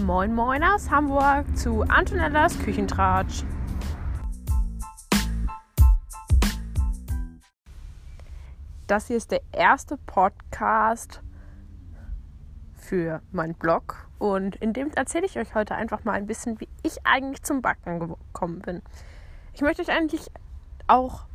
Moin Moin aus Hamburg zu Antonellas Küchentratsch. Das hier ist der erste Podcast für meinen Blog und in dem erzähle ich euch heute einfach mal ein bisschen, wie ich eigentlich zum Backen gekommen bin. Ich möchte euch eigentlich auch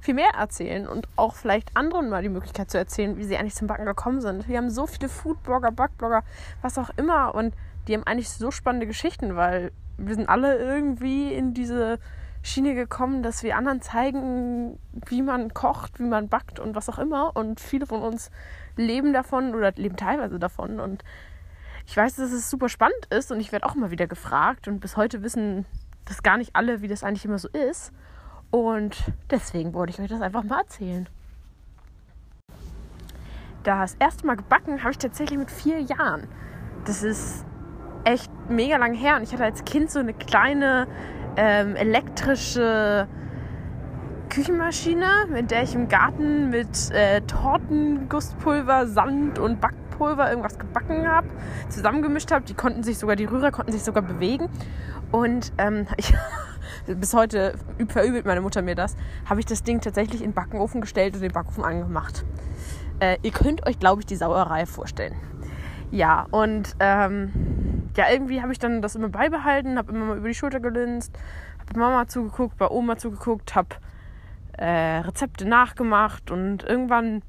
viel mehr erzählen und auch vielleicht anderen mal die Möglichkeit zu erzählen, wie sie eigentlich zum Backen gekommen sind. Wir haben so viele Foodblogger, Backblogger, was auch immer und die haben eigentlich so spannende Geschichten, weil wir sind alle irgendwie in diese Schiene gekommen, dass wir anderen zeigen, wie man kocht, wie man backt und was auch immer. Und viele von uns leben davon oder leben teilweise davon. Und ich weiß, dass es super spannend ist und ich werde auch immer wieder gefragt. Und bis heute wissen das gar nicht alle, wie das eigentlich immer so ist. Und deswegen wollte ich euch das einfach mal erzählen. Das erste Mal gebacken habe ich tatsächlich mit vier Jahren. Das ist echt mega lang her und ich hatte als Kind so eine kleine ähm, elektrische Küchenmaschine, mit der ich im Garten mit äh, Tortengusspulver, Sand und Backpulver irgendwas gebacken habe, zusammengemischt habe. Die konnten sich sogar, die Rührer konnten sich sogar bewegen. Und ähm, ich, bis heute verübelt meine Mutter mir das, habe ich das Ding tatsächlich in den Backofen gestellt und den Backofen angemacht. Äh, ihr könnt euch, glaube ich, die Sauerei vorstellen. Ja, und ähm, ja, irgendwie habe ich dann das immer beibehalten, habe immer mal über die Schulter gelinst, habe Mama zugeguckt, bei Oma zugeguckt, habe äh, Rezepte nachgemacht und irgendwann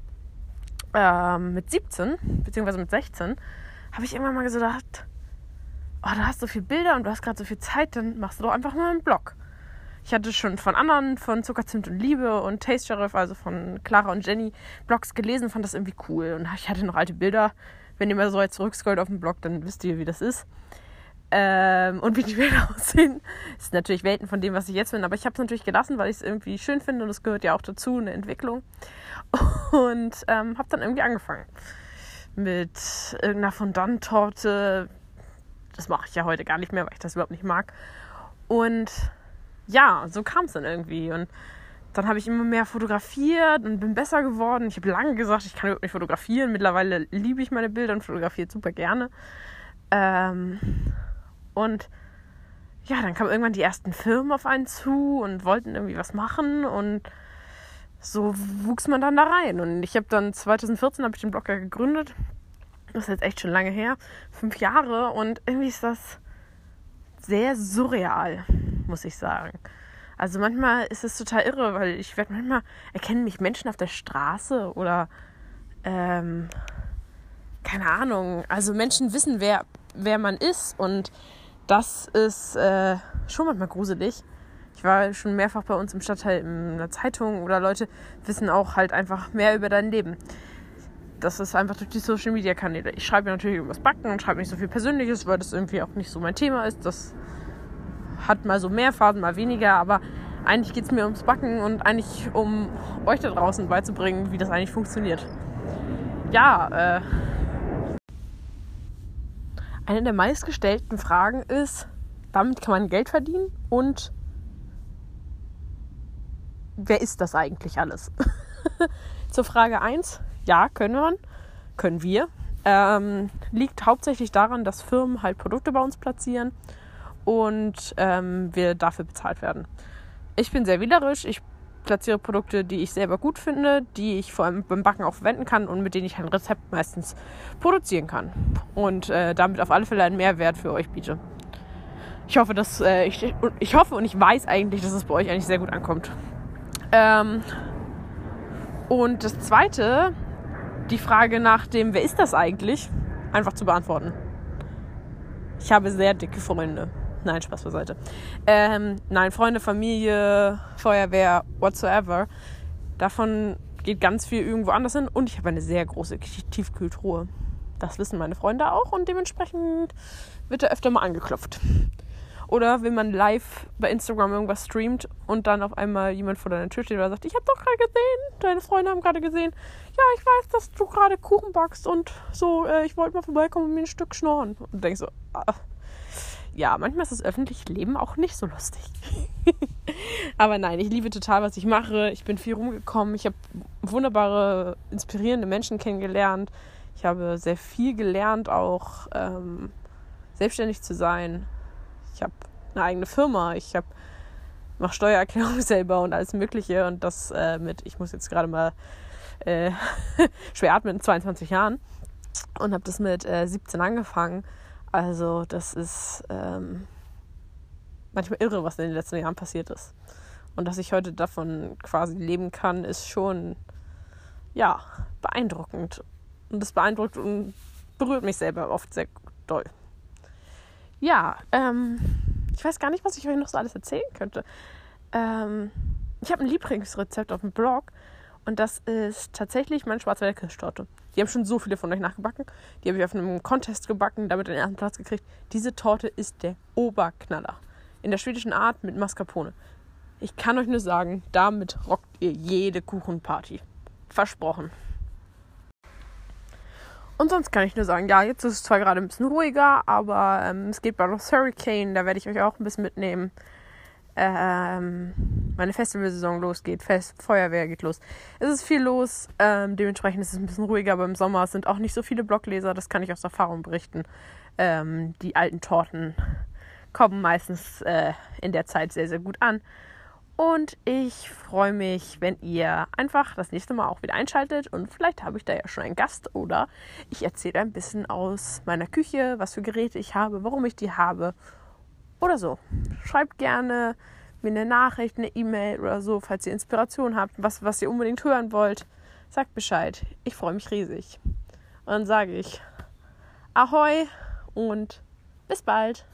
äh, mit 17, beziehungsweise mit 16, habe ich irgendwann mal gedacht, oh, du hast so viele Bilder und du hast gerade so viel Zeit, dann machst du doch einfach mal einen Blog. Ich hatte schon von anderen, von Zucker, Zimt und Liebe und Taste Sheriff, also von Clara und Jenny, Blogs gelesen, fand das irgendwie cool. Und ich hatte noch alte Bilder wenn ihr mal so weit zurückscrollt auf dem Blog, dann wisst ihr, wie das ist. Ähm, und wie die Bilder aussehen. Das ist natürlich Welten von dem, was ich jetzt bin. Aber ich habe es natürlich gelassen, weil ich es irgendwie schön finde und es gehört ja auch dazu, eine Entwicklung. Und ähm, habe dann irgendwie angefangen. Mit irgendeiner Fondant-Torte. Das mache ich ja heute gar nicht mehr, weil ich das überhaupt nicht mag. Und ja, so kam es dann irgendwie. Und dann habe ich immer mehr fotografiert und bin besser geworden. Ich habe lange gesagt, ich kann überhaupt nicht fotografieren. Mittlerweile liebe ich meine Bilder und fotografiere super gerne. Ähm, und ja, dann kamen irgendwann die ersten Firmen auf einen zu und wollten irgendwie was machen und so wuchs man dann da rein. Und ich habe dann 2014 habe ich den Blog ja gegründet. Das ist jetzt echt schon lange her, fünf Jahre und irgendwie ist das sehr surreal, muss ich sagen. Also manchmal ist es total irre, weil ich werde manchmal erkennen mich Menschen auf der Straße oder ähm, keine Ahnung. Also Menschen wissen, wer, wer man ist und das ist äh, schon manchmal gruselig. Ich war schon mehrfach bei uns im Stadtteil in einer Zeitung oder Leute wissen auch halt einfach mehr über dein Leben. Das ist einfach durch die Social Media Kanäle. Ich schreibe natürlich über das Backen und schreibe nicht so viel Persönliches, weil das irgendwie auch nicht so mein Thema ist. Das hat mal so mehr Phasen, mal weniger, aber eigentlich geht es mir ums Backen und eigentlich um euch da draußen beizubringen, wie das eigentlich funktioniert. Ja, äh, eine der meistgestellten Fragen ist, damit kann man Geld verdienen und wer ist das eigentlich alles? Zur Frage 1, ja, können wir, können wir. Ähm, liegt hauptsächlich daran, dass Firmen halt Produkte bei uns platzieren und ähm, wir dafür bezahlt werden. Ich bin sehr wählerisch. Ich platziere Produkte, die ich selber gut finde, die ich vor allem beim Backen auch verwenden kann und mit denen ich ein Rezept meistens produzieren kann. Und äh, damit auf alle Fälle einen Mehrwert für euch biete. Ich hoffe, dass äh, ich, ich hoffe und ich weiß eigentlich, dass es bei euch eigentlich sehr gut ankommt. Ähm, und das zweite, die Frage nach dem, wer ist das eigentlich, einfach zu beantworten. Ich habe sehr dicke Freunde. Nein, Spaß beiseite. Ähm, nein, Freunde, Familie, Feuerwehr, whatsoever. Davon geht ganz viel irgendwo anders hin und ich habe eine sehr große Tiefkühltruhe. Das wissen meine Freunde auch und dementsprechend wird da öfter mal angeklopft. Oder wenn man live bei Instagram irgendwas streamt und dann auf einmal jemand vor deiner Tür steht oder sagt, ich habe doch gerade gesehen, deine Freunde haben gerade gesehen, ja, ich weiß, dass du gerade Kuchen backst und so, äh, ich wollte mal vorbeikommen und mir ein Stück schnorren. Und denkst so, ah, ja, manchmal ist das öffentliche Leben auch nicht so lustig. Aber nein, ich liebe total, was ich mache. Ich bin viel rumgekommen. Ich habe wunderbare, inspirierende Menschen kennengelernt. Ich habe sehr viel gelernt, auch ähm, selbstständig zu sein. Ich habe eine eigene Firma. Ich habe mache Steuererklärung selber und alles Mögliche und das äh, mit, ich muss jetzt gerade mal äh, schwer atmen, in 22 Jahren und habe das mit äh, 17 angefangen. Also das ist ähm, manchmal irre, was in den letzten Jahren passiert ist. Und dass ich heute davon quasi leben kann, ist schon, ja, beeindruckend. Und das beeindruckt und berührt mich selber oft sehr doll. Ja, ähm, ich weiß gar nicht, was ich euch noch so alles erzählen könnte. Ähm, ich habe ein Lieblingsrezept auf dem Blog und das ist tatsächlich meine Schwarzwälder Kirschtorte. Die haben schon so viele von euch nachgebacken. Die habe ich auf einem Contest gebacken, damit den ersten Platz gekriegt. Diese Torte ist der Oberknaller. In der schwedischen Art mit Mascarpone. Ich kann euch nur sagen, damit rockt ihr jede Kuchenparty. Versprochen. Und sonst kann ich nur sagen, ja, jetzt ist es zwar gerade ein bisschen ruhiger, aber ähm, es geht bald noch Hurricane, da werde ich euch auch ein bisschen mitnehmen ähm, meine Festivalsaison losgeht, Fest, Feuerwehr geht los. Es ist viel los, ähm, dementsprechend ist es ein bisschen ruhiger, aber im Sommer sind auch nicht so viele Blogleser, das kann ich aus Erfahrung berichten. Ähm, die alten Torten kommen meistens äh, in der Zeit sehr, sehr gut an. Und ich freue mich, wenn ihr einfach das nächste Mal auch wieder einschaltet. Und vielleicht habe ich da ja schon einen Gast oder ich erzähle ein bisschen aus meiner Küche, was für Geräte ich habe, warum ich die habe oder so. Schreibt gerne mir eine Nachricht, eine E-Mail oder so, falls ihr Inspiration habt, was, was ihr unbedingt hören wollt. Sagt Bescheid. Ich freue mich riesig. Und dann sage ich Ahoi und bis bald.